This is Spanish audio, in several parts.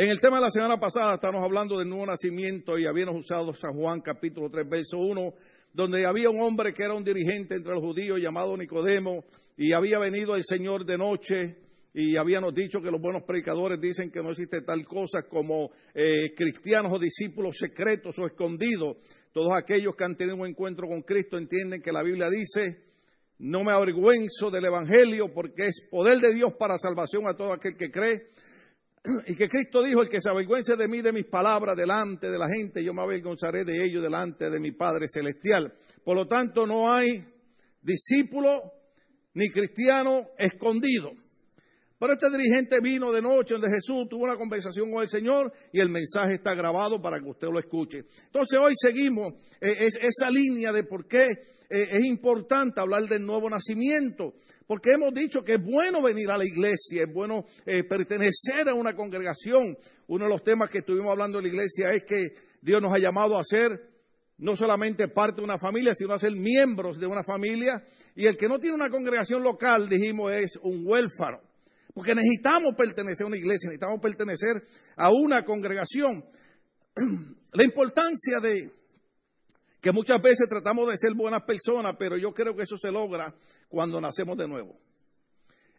En el tema de la semana pasada estamos hablando del nuevo nacimiento y habíamos usado San Juan capítulo 3, verso 1, donde había un hombre que era un dirigente entre los judíos llamado Nicodemo y había venido el Señor de noche y habíamos dicho que los buenos predicadores dicen que no existe tal cosa como eh, cristianos o discípulos secretos o escondidos. Todos aquellos que han tenido un encuentro con Cristo entienden que la Biblia dice, no me avergüenzo del Evangelio porque es poder de Dios para salvación a todo aquel que cree y que Cristo dijo, el que se avergüence de mí, de mis palabras, delante de la gente, yo me avergonzaré de ellos delante de mi Padre Celestial. Por lo tanto, no hay discípulo ni cristiano escondido. Pero este dirigente vino de noche donde Jesús tuvo una conversación con el Señor y el mensaje está grabado para que usted lo escuche. Entonces hoy seguimos eh, esa línea de por qué eh, es importante hablar del nuevo nacimiento porque hemos dicho que es bueno venir a la iglesia, es bueno eh, pertenecer a una congregación. Uno de los temas que estuvimos hablando en la iglesia es que Dios nos ha llamado a ser no solamente parte de una familia, sino a ser miembros de una familia. Y el que no tiene una congregación local, dijimos, es un huérfano. Porque necesitamos pertenecer a una iglesia, necesitamos pertenecer a una congregación. La importancia de que muchas veces tratamos de ser buenas personas, pero yo creo que eso se logra cuando nacemos de nuevo.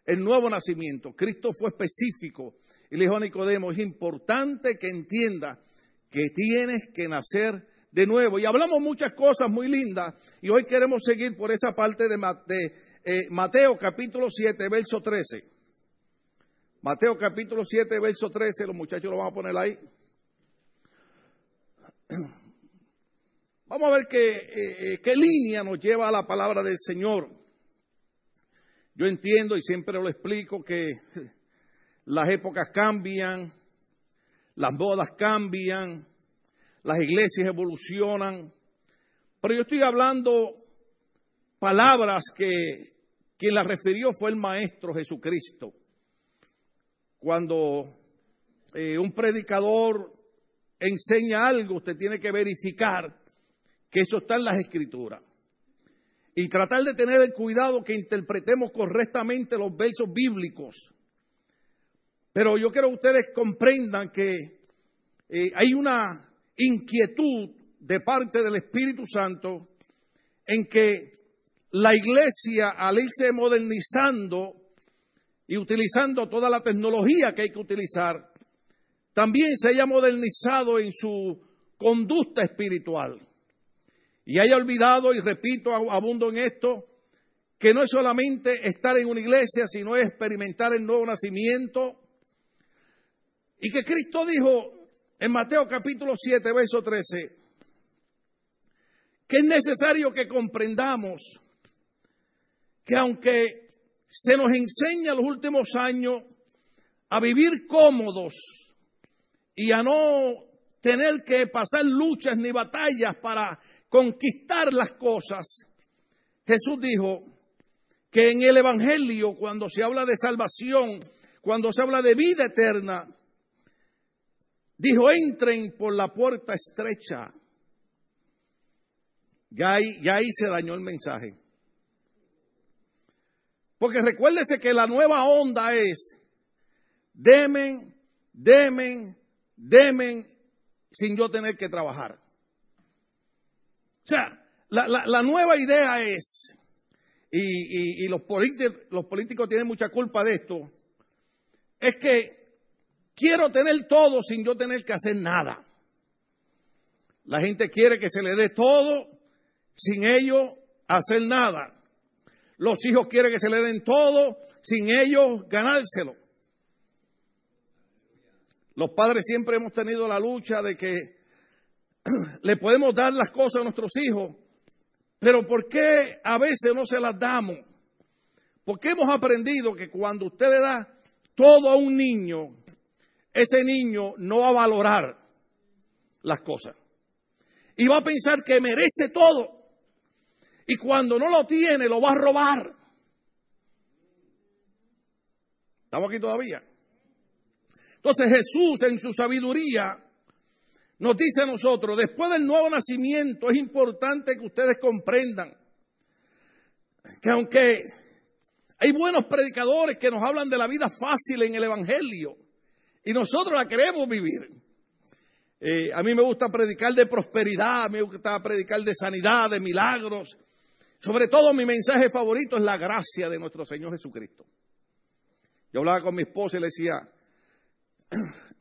El nuevo nacimiento. Cristo fue específico y le dijo a Nicodemo, es importante que entienda que tienes que nacer de nuevo. Y hablamos muchas cosas muy lindas y hoy queremos seguir por esa parte de, eh, Mateo capítulo 7, verso 13. Mateo capítulo 7, verso 13, los muchachos lo van a poner ahí. Vamos a ver qué, eh, eh, qué línea nos lleva a la palabra del Señor. Yo entiendo y siempre lo explico que las épocas cambian, las modas cambian, las iglesias evolucionan, pero yo estoy hablando palabras que quien las refirió fue el Maestro Jesucristo. Cuando eh, un predicador enseña algo, usted tiene que verificar que eso está en las escrituras. Y tratar de tener el cuidado que interpretemos correctamente los versos bíblicos. Pero yo quiero que ustedes comprendan que eh, hay una inquietud de parte del Espíritu Santo en que la iglesia, al irse modernizando y utilizando toda la tecnología que hay que utilizar, también se haya modernizado en su conducta espiritual y haya olvidado, y repito, abundo en esto, que no es solamente estar en una iglesia, sino experimentar el nuevo nacimiento. Y que Cristo dijo en Mateo capítulo 7, verso 13, que es necesario que comprendamos que aunque se nos enseña los últimos años a vivir cómodos y a no tener que pasar luchas ni batallas para conquistar las cosas, Jesús dijo que en el Evangelio, cuando se habla de salvación, cuando se habla de vida eterna, dijo, entren por la puerta estrecha. Ya ahí, ya ahí se dañó el mensaje. Porque recuérdese que la nueva onda es, demen, demen, demen, sin yo tener que trabajar. O sea, la, nueva idea es, y, los, los políticos tienen mucha culpa de esto, es que quiero tener todo sin yo tener que hacer nada. La gente quiere que se le dé todo sin ellos hacer nada. Los hijos quieren que se le den todo sin ellos ganárselo. Los padres siempre hemos tenido la lucha de que le podemos dar las cosas a nuestros hijos, pero ¿por qué a veces no se las damos? Porque hemos aprendido que cuando usted le da todo a un niño, ese niño no va a valorar las cosas. Y va a pensar que merece todo. Y cuando no lo tiene, lo va a robar. ¿Estamos aquí todavía? Entonces Jesús en su sabiduría nos dice a nosotros, después del nuevo nacimiento es importante que ustedes comprendan que aunque hay buenos predicadores que nos hablan de la vida fácil en el Evangelio Y nosotros la queremos vivir. Eh, a mí me gusta predicar de prosperidad, me gusta predicar de sanidad, de milagros. Sobre todo mi mensaje favorito es la gracia de nuestro Señor Jesucristo. Yo hablaba con mi esposa y le decía,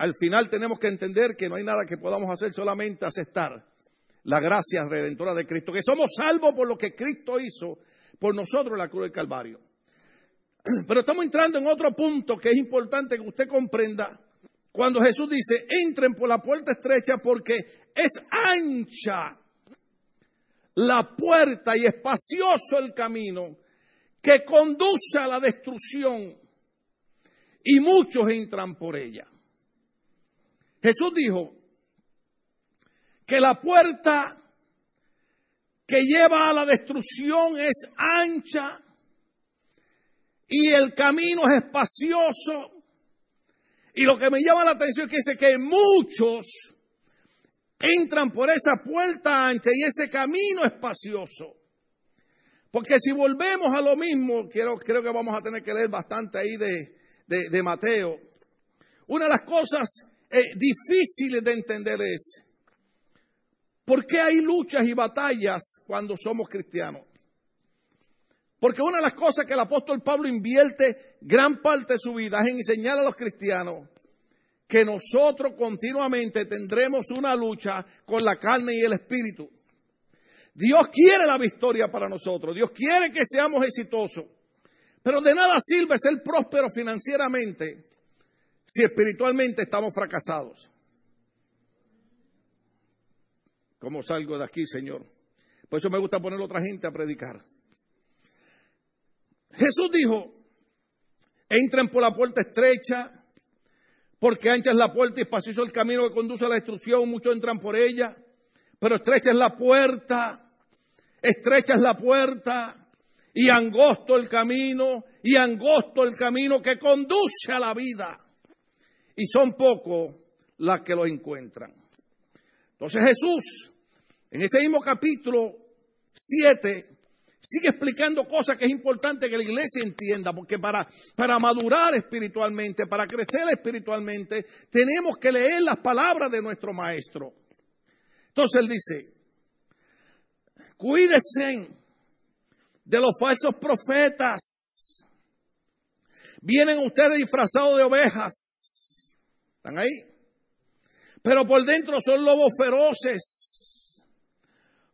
al final tenemos que entender que no hay nada que podamos hacer, solamente aceptar la gracia redentora de Cristo, que somos salvos por lo que Cristo hizo por nosotros en la cruz del Calvario. Pero estamos entrando en otro punto que es importante que usted comprenda. Cuando Jesús dice, entren por la puerta estrecha porque es ancha la puerta y espacioso el camino que conduce a la destrucción y muchos entran por ella. Jesús dijo que la puerta que lleva a la destrucción es ancha y el camino es espacioso. Y lo que me llama la atención es que dice que muchos entran por esa puerta ancha y ese camino espacioso. Porque si volvemos a lo mismo, quiero, creo que vamos a tener que leer bastante ahí de, de, Mateo. Una de las cosas eh, difíciles de entender es, ¿por qué hay luchas y batallas cuando somos cristianos? Porque una de las cosas que el apóstol Pablo invierte gran parte de su vida es en enseñar a los cristianos que nosotros continuamente tendremos una lucha con la carne y el espíritu. Dios quiere la victoria para nosotros, Dios quiere que seamos exitosos. Pero de nada sirve ser próspero financieramente si espiritualmente estamos fracasados. ¿Cómo salgo de aquí, Señor? Por eso me gusta poner a otra gente a predicar. Jesús dijo, entren por la puerta estrecha, porque ancha es la puerta y espacioso el camino que conduce a la destrucción, muchos entran por ella, pero estrecha es la puerta, estrecha es la puerta y angosto el camino, y angosto el camino que conduce a la vida. Y son pocos las que lo encuentran. Entonces Jesús, en ese mismo capítulo 7, sigue explicando cosas que es importante que la iglesia entienda, porque para, para madurar espiritualmente, para crecer espiritualmente, tenemos que leer las palabras de nuestro Maestro. Entonces él dice, cuídense de los falsos profetas. Vienen ustedes disfrazados de ovejas. ¿Están ahí? Pero por dentro son lobos feroces.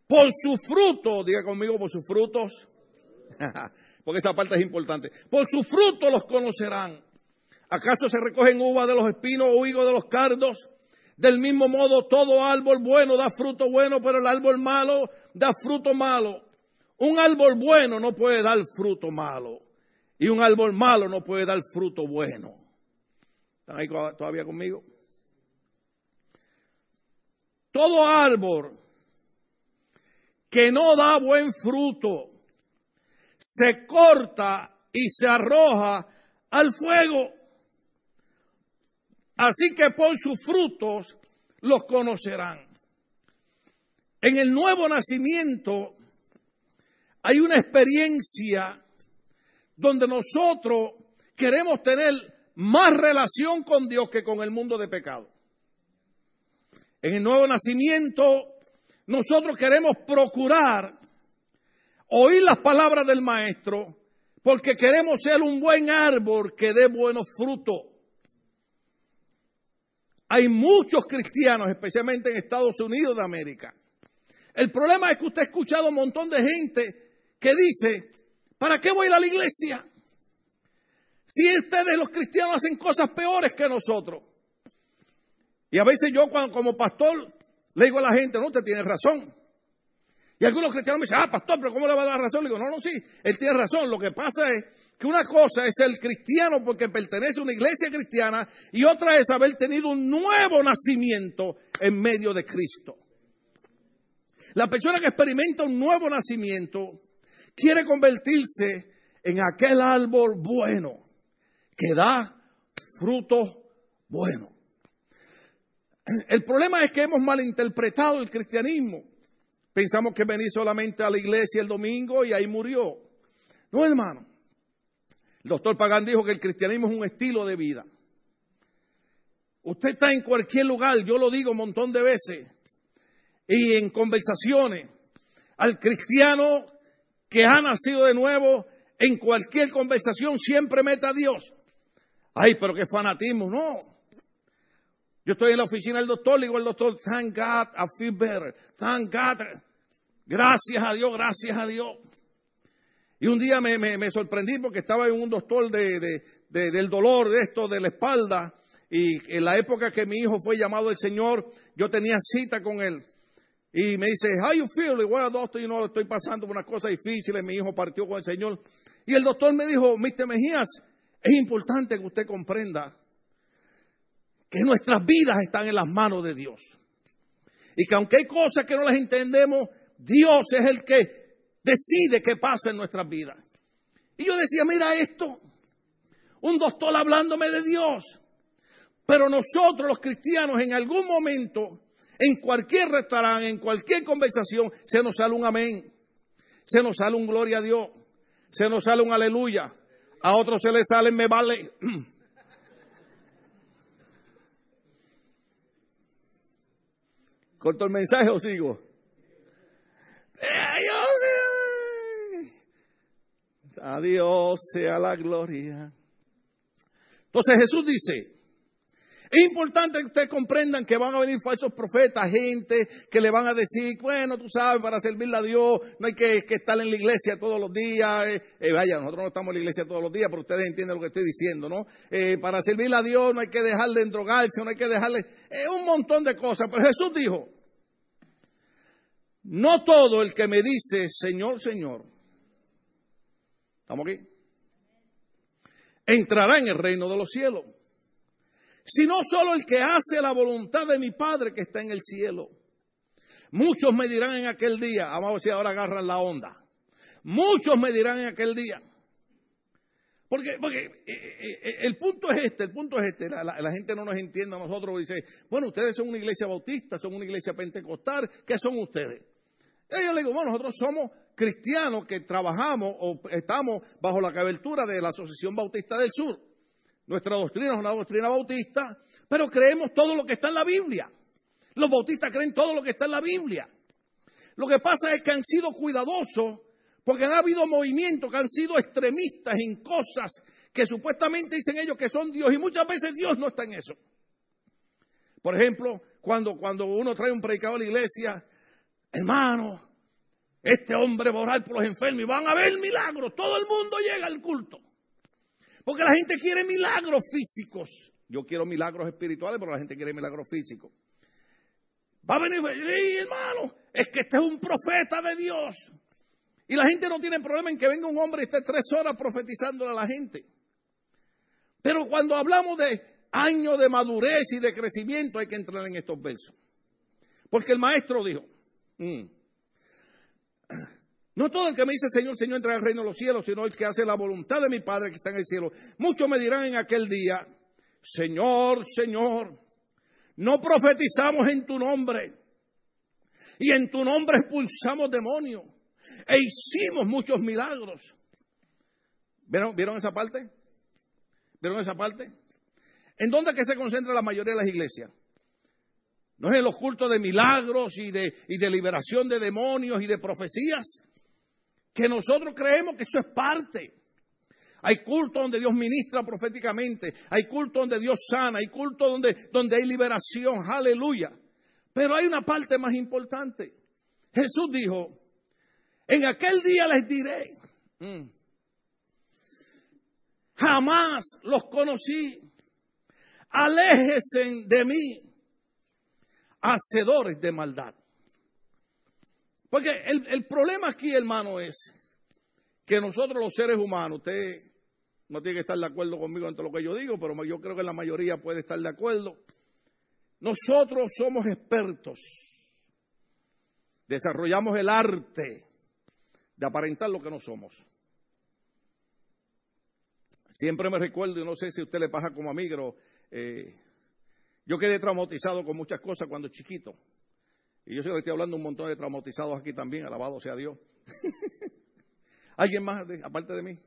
Por su fruto, diga conmigo, por sus frutos. Porque esa parte es importante. Por su fruto los conocerán. ¿Acaso se recogen uvas de los espinos o higos de los cardos? Del mismo modo, todo árbol bueno da fruto bueno, pero el árbol malo da fruto malo. Un árbol bueno no puede dar fruto malo. Y un árbol malo no puede dar fruto bueno. ¿Están ahí todavía conmigo? Todo árbol que no da buen fruto se corta y se arroja al fuego. Así que por sus frutos los conocerán. En el nuevo nacimiento hay una experiencia donde nosotros queremos tener más relación con Dios que con el mundo de pecado. En el nuevo nacimiento, nosotros queremos procurar oír las palabras del Maestro porque queremos ser un buen árbol que dé buenos frutos. Hay muchos cristianos, especialmente en Estados Unidos de América. El problema es que usted ha escuchado un montón de gente que dice, ¿para qué voy a ir a la iglesia? Si ustedes los cristianos hacen cosas peores que nosotros. Y a veces yo como pastor le digo a la gente, no, usted tiene razón. Y algunos cristianos me dicen, ah, pastor, pero ¿cómo le va a dar razón? Le digo, no, no, sí, él tiene razón. Lo que pasa es que una cosa es el cristiano porque pertenece a una iglesia cristiana y otra es haber tenido un nuevo nacimiento en medio de Cristo. La persona que experimenta un nuevo nacimiento quiere convertirse en aquel árbol bueno que da frutos buenos. El problema es que hemos malinterpretado el cristianismo. Pensamos que venir solamente a la iglesia el domingo y ahí murió. No, hermano. El doctor Pagán dijo que el cristianismo es un estilo de vida. Usted está en cualquier lugar, yo lo digo un montón de veces, y en conversaciones, al cristiano que ha nacido de nuevo, en cualquier conversación siempre meta a Dios. Ay, pero qué fanatismo, no. Yo estoy en la oficina del doctor, le digo al doctor, thank God, I feel better, thank God. Gracias a Dios, gracias a Dios. Y un día me, me, sorprendí porque estaba en un doctor de, de, del dolor, de esto, de la espalda, y en la época que mi hijo fue llamado el Señor, yo tenía cita con él. Y me dice, how you feel? Bueno, doctor, yo no estoy pasando por unas cosas difíciles, mi hijo partió con el Señor. Y el doctor me dijo, Mr. Mejías, es importante que usted comprenda que nuestras vidas están en las manos de Dios. Y que aunque hay cosas que no las entendemos, Dios es el que decide qué pasa en nuestras vidas. Y yo decía, mira esto, un doctor hablándome de Dios. Pero nosotros los cristianos en algún momento, en cualquier restaurante, en cualquier conversación, se nos sale un amén, se nos sale un gloria a Dios, se nos sale un aleluya, a otros se les sale me vale. ¿Corto el mensaje o sigo? Adiós sea la gloria. Entonces Jesús dice, es importante que ustedes comprendan que van a venir falsos profetas, gente que le van a decir, bueno, tú sabes, para servirle a Dios no hay que, estar en la iglesia todos los días. Eh, eh, vaya, nosotros no estamos en la iglesia todos los días, pero ustedes entienden lo que estoy diciendo, ¿no? Eh, para servirle a Dios no hay que dejarle endrogarse, no hay que dejarle un montón de cosas. Pero Jesús dijo, no todo el que me dice, Señor, Señor, ¿estamos aquí? Entrará en el reino de los cielos sino solo el que hace la voluntad de mi Padre que está en el cielo. Muchos me dirán en aquel día, vamos a si ahora agarran la onda. Muchos me dirán en aquel día. Porque, porque eh, eh, eh, el punto es este, el punto es este, la, gente no nos entiende a nosotros, dice, bueno, ustedes son una iglesia bautista, son una iglesia pentecostal, ¿qué son ustedes? Yo le digo, bueno, nosotros somos cristianos que trabajamos o estamos bajo la cobertura de la Asociación Bautista del Sur. Nuestra doctrina es una doctrina bautista, pero creemos todo lo que está en la Biblia. Los bautistas creen todo lo que está en la Biblia. Lo que pasa es que han sido cuidadosos porque han habido movimientos que han sido extremistas en cosas que supuestamente dicen ellos que son Dios y muchas veces Dios no está en eso. Por ejemplo, cuando, cuando uno trae un predicador a la iglesia, hermano, este hombre va a orar por los enfermos y van a ver milagros, todo el mundo llega al culto. Porque la gente quiere milagros físicos. Yo quiero milagros espirituales, pero la gente quiere milagros físicos. Va a venir, sí, hermano, es que este es un profeta de Dios. Y la gente no tiene problema en que venga un hombre y esté tres horas profetizándole a la gente. Pero cuando hablamos de años de madurez y de crecimiento, hay que entrar en estos versos. Porque el maestro dijo, mm, no todo el que me dice Señor, Señor entra al reino de los cielos, sino el que hace la voluntad de mi Padre que está en el cielo. Muchos me dirán en aquel día, Señor, Señor, no profetizamos en tu nombre y en tu nombre expulsamos demonios e hicimos muchos milagros. ¿Vieron, ¿Vieron esa parte? ¿Vieron esa parte? ¿En dónde que se concentra la mayoría de las iglesias? No es en los cultos de milagros y de, y de liberación de demonios y de profecías que nosotros creemos que eso es parte. Hay culto donde Dios ministra proféticamente, hay culto donde Dios sana, hay culto donde, donde hay liberación, aleluya. Pero hay una parte más importante. Jesús dijo, en aquel día les diré, mm, jamás los conocí, aléjense de mí, hacedores de maldad. Porque el, problema aquí, hermano, es que nosotros los seres humanos, usted no tiene que estar de acuerdo conmigo en todo lo que yo digo, pero yo creo que la mayoría puede estar de acuerdo. Nosotros somos expertos. Desarrollamos el arte de aparentar lo que no somos. Siempre me recuerdo, y no sé si usted le pasa como a mí, pero eh, yo quedé traumatizado con muchas cosas cuando chiquito. Y yo le estoy hablando un montón de traumatizados aquí también, alabado sea Dios. ¿Alguien más aparte de mí?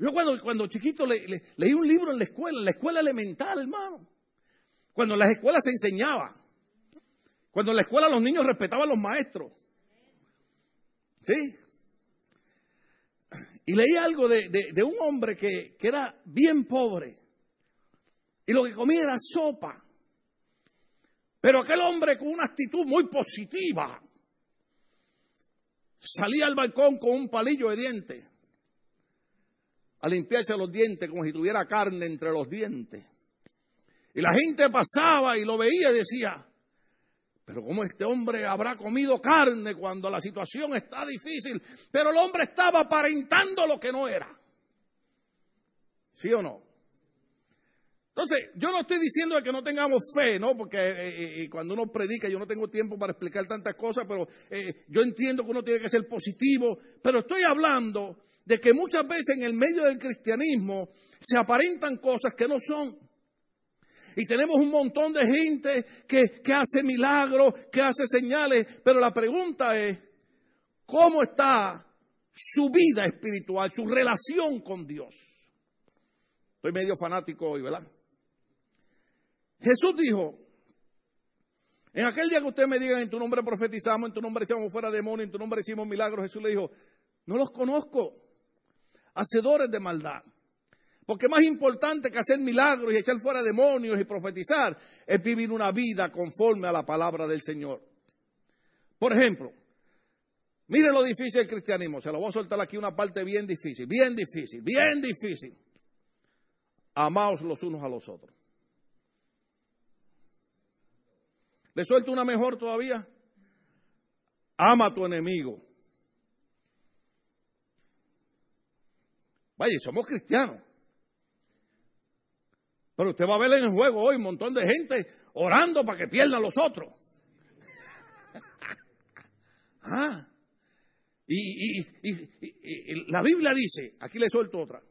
Yo cuando, cuando chiquito leí un libro en la escuela, en la escuela elemental, hermano. Cuando en las escuelas se enseñaba. Cuando en la escuela los niños respetaban a los maestros. ¿Sí? Y leí algo de, de, un hombre que, que era bien pobre. Y lo que comía era sopa. Pero aquel hombre con una actitud muy positiva salía al balcón con un palillo de dientes a limpiarse los dientes como si tuviera carne entre los dientes. Y la gente pasaba y lo veía y decía, pero ¿cómo este hombre habrá comido carne cuando la situación está difícil? Pero el hombre estaba aparentando lo que no era. ¿Sí o no? Entonces, yo no estoy diciendo que no tengamos fe, ¿no? Porque eh, eh, eh, cuando uno predica, yo no tengo tiempo para explicar tantas cosas, pero yo entiendo que uno tiene que ser positivo, pero estoy hablando de que muchas veces en el medio del cristianismo se aparentan cosas que no son. Y tenemos un montón de gente que, que hace milagros, que hace señales, pero la pregunta es, ¿cómo está su vida espiritual, su relación con Dios? Estoy medio fanático hoy, ¿verdad? Jesús dijo, en aquel día que ustedes me digan en tu nombre profetizamos, en tu nombre echamos fuera demonios, en tu nombre hicimos milagros, Jesús le dijo, no los conozco, hacedores de maldad. Porque más importante que hacer milagros y echar fuera demonios y profetizar es vivir una vida conforme a la palabra del Señor. Por ejemplo, mire lo difícil del cristianismo. Se lo voy a soltar aquí una parte bien difícil, bien difícil, bien difícil. Amaos los unos a los otros. ¿Le suelto una mejor todavía? Ama a tu enemigo. Vaya, somos cristianos. Pero usted va a ver en el juego hoy un montón de gente orando para que pierdan los otros. ah. y, la Biblia dice, aquí le suelto otra,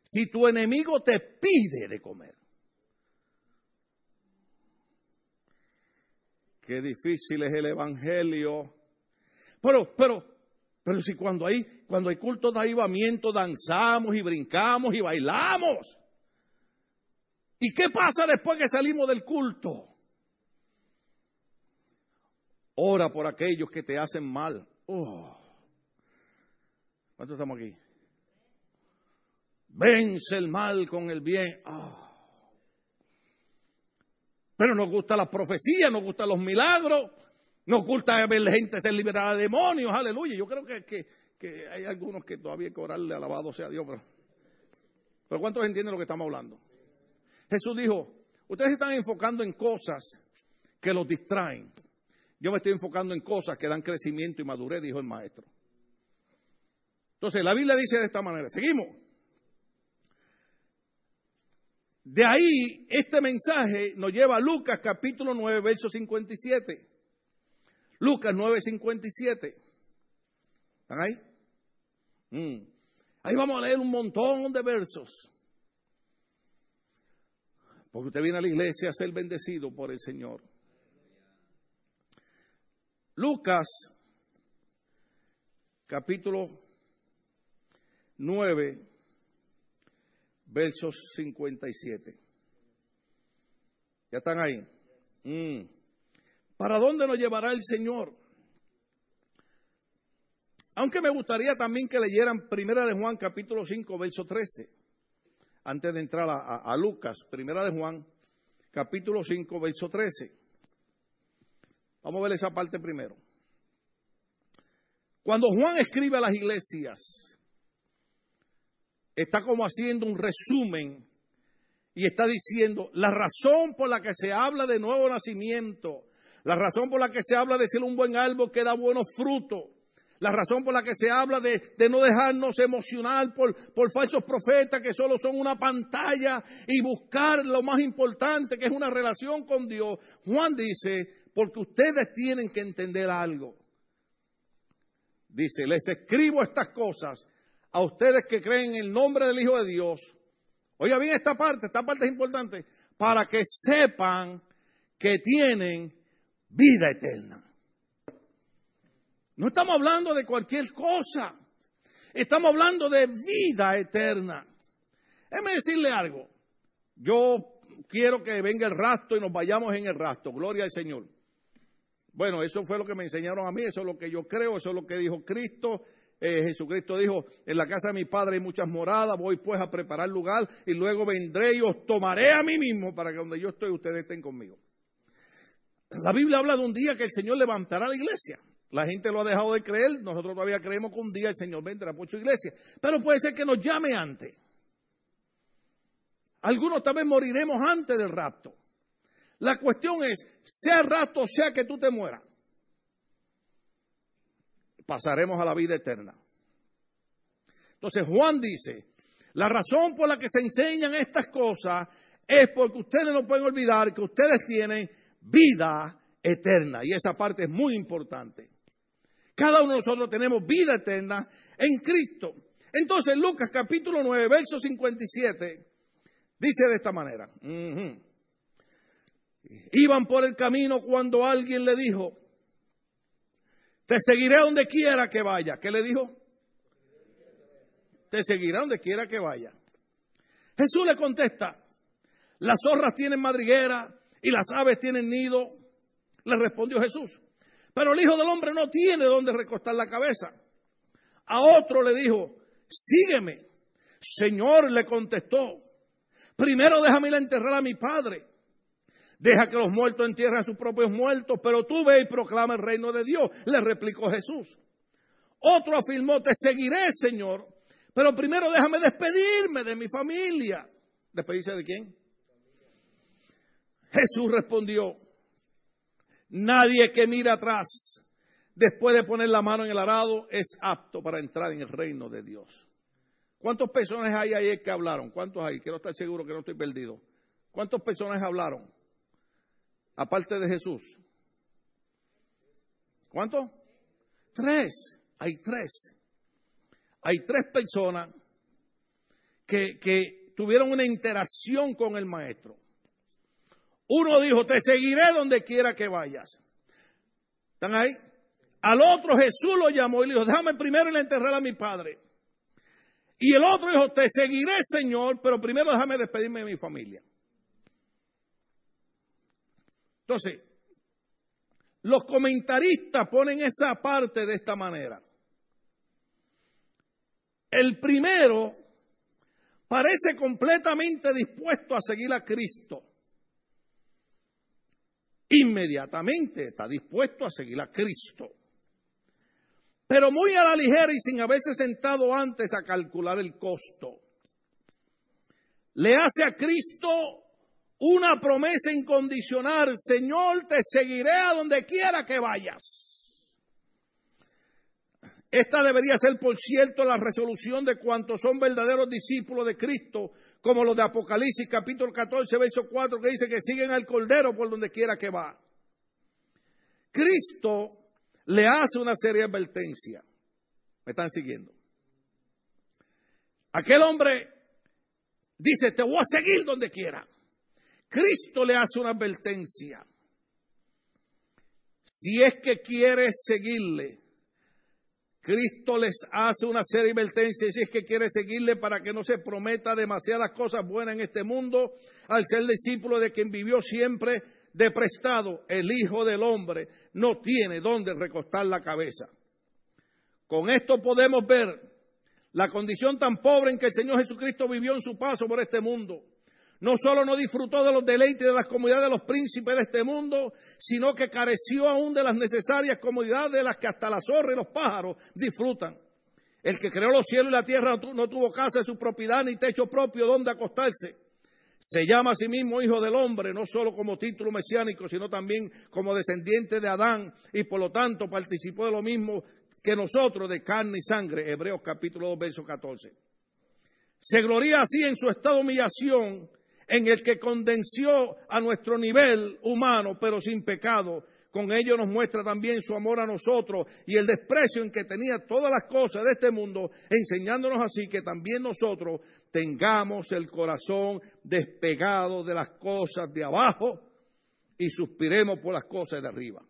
si tu enemigo te pide de comer, Qué difícil es el evangelio. Pero, pero, pero si cuando hay, cuando hay culto de avivamiento danzamos y brincamos y bailamos. ¿Y qué pasa después que salimos del culto? Ora por aquellos que te hacen mal. Oh. ¿Cuántos estamos aquí? Vence el mal con el bien. Oh. Pero nos gusta la profecía, nos gustan los milagros, nos gusta ver gente ser liberada de demonios, aleluya. Yo creo que, que, hay algunos que todavía hay que orarle, alabado sea Dios, pero, pero ¿cuántos entienden lo que estamos hablando? Jesús dijo, ustedes están enfocando en cosas que los distraen. Yo me estoy enfocando en cosas que dan crecimiento y madurez, dijo el maestro. Entonces, la Biblia dice de esta manera, seguimos. De ahí, este mensaje nos lleva a Lucas capítulo 9, verso 57. Lucas 9, 57. ¿Están ahí? Mm. Ahí vamos a leer un montón de versos. Porque usted viene a la iglesia a ser bendecido por el Señor. Lucas capítulo 9, versos 57. ¿Ya están ahí? Mm. ¿Para dónde nos llevará el Señor? Aunque me gustaría también que leyeran Primera de Juan capítulo 5, verso 13, antes de entrar a, a Lucas, Primera de Juan capítulo 5, verso 13. Vamos a ver esa parte primero. Cuando Juan escribe a las iglesias, está como haciendo un resumen y está diciendo la razón por la que se habla de nuevo nacimiento, la razón por la que se habla de ser un buen árbol que da buenos frutos, la razón por la que se habla de, no dejarnos emocionar por, por falsos profetas que solo son una pantalla y buscar lo más importante que es una relación con Dios. Juan dice, porque ustedes tienen que entender algo. Dice, les escribo estas cosas a ustedes que creen en el nombre del Hijo de Dios. Oiga bien esta parte, esta parte es importante, para que sepan que tienen vida eterna. No estamos hablando de cualquier cosa, estamos hablando de vida eterna. Déjeme decirle algo. Yo quiero que venga el rastro y nos vayamos en el rastro. Gloria al Señor. Bueno, eso fue lo que me enseñaron a mí, eso es lo que yo creo, eso es lo que dijo Cristo. Eh, Jesucristo dijo, en la casa de mi Padre hay muchas moradas, voy pues a preparar lugar y luego vendré y os tomaré a mí mismo para que donde yo estoy ustedes estén conmigo. La Biblia habla de un día que el Señor levantará la iglesia. La gente lo ha dejado de creer, nosotros todavía creemos que un día el Señor vendrá por su iglesia. Pero puede ser que nos llame antes. Algunos también moriremos antes del rapto. La cuestión es, sea rapto, sea que tú te mueras, pasaremos a la vida eterna. Entonces Juan dice, la razón por la que se enseñan estas cosas es porque ustedes no pueden olvidar que ustedes tienen vida eterna. Y esa parte es muy importante. Cada uno de nosotros tenemos vida eterna en Cristo. Entonces Lucas capítulo 9, verso 57, dice de esta manera. Iban por el camino cuando alguien le dijo, te seguiré donde quiera que vaya. ¿Qué le dijo? Te seguiré donde quiera que vaya. Jesús le contesta, las zorras tienen madriguera y las aves tienen nido. Le respondió Jesús. Pero el Hijo del Hombre no tiene donde recostar la cabeza. A otro le dijo, sígueme. Señor le contestó, primero déjame ir enterrar a mi padre. Deja que los muertos entierren a sus propios muertos, pero tú ve y proclama el reino de Dios, le replicó Jesús. Otro afirmó, te seguiré, Señor, pero primero déjame despedirme de mi familia. ¿Despedirse de quién? Jesús respondió, nadie que mira atrás después de poner la mano en el arado es apto para entrar en el reino de Dios. ¿Cuántos personas hay ahí que hablaron? ¿Cuántos hay? Quiero estar seguro que no estoy perdido. ¿Cuántos personas hablaron? Aparte de Jesús? ¿Cuánto? Tres. Hay tres. Hay tres personas que, que tuvieron una interacción con el maestro. Uno dijo, te seguiré donde quiera que vayas. ¿Están ahí? Al otro Jesús lo llamó y le dijo, déjame primero ir a enterrar a mi padre. Y el otro dijo, te seguiré Señor, pero primero déjame despedirme de mi familia. Entonces, los comentaristas ponen esa parte de esta manera. El primero parece completamente dispuesto a seguir a Cristo. Inmediatamente está dispuesto a seguir a Cristo. Pero muy a la ligera y sin haberse sentado antes a calcular el costo. Le hace a Cristo una promesa incondicional, Señor, te seguiré a donde quiera que vayas. Esta debería ser, por cierto, la resolución de cuantos son verdaderos discípulos de Cristo, como los de Apocalipsis capítulo 14, verso 4, que dice que siguen al Cordero por donde quiera que va. Cristo le hace una seria advertencia. ¿Me están siguiendo? Aquel hombre dice, te voy a seguir donde quiera. Cristo le hace una advertencia. Si es que quiere seguirle, Cristo les hace una serie de advertencias. Si es que quiere seguirle para que no se prometa demasiadas cosas buenas en este mundo, al ser discípulo de quien vivió siempre de prestado, el Hijo del Hombre no tiene dónde recostar la cabeza. Con esto podemos ver la condición tan pobre en que el Señor Jesucristo vivió en su paso por este mundo no solo no disfrutó de los deleites de las comodidades de los príncipes de este mundo, sino que careció aún de las necesarias comodidades de las que hasta la zorra y los pájaros disfrutan. El que creó los cielos y la tierra no tuvo casa de su propiedad ni techo propio donde acostarse. Se llama a sí mismo Hijo del Hombre, no solo como título mesiánico, sino también como descendiente de Adán y por lo tanto participó de lo mismo que nosotros de carne y sangre. Hebreos capítulo 2, verso 14. Se gloria así en su estado de humillación en el que condensió a nuestro nivel humano, pero sin pecado. Con ello nos muestra también su amor a nosotros y el desprecio en que tenía todas las cosas de este mundo, enseñándonos así que también nosotros tengamos el corazón despegado de las cosas de abajo y suspiremos por las cosas de arriba.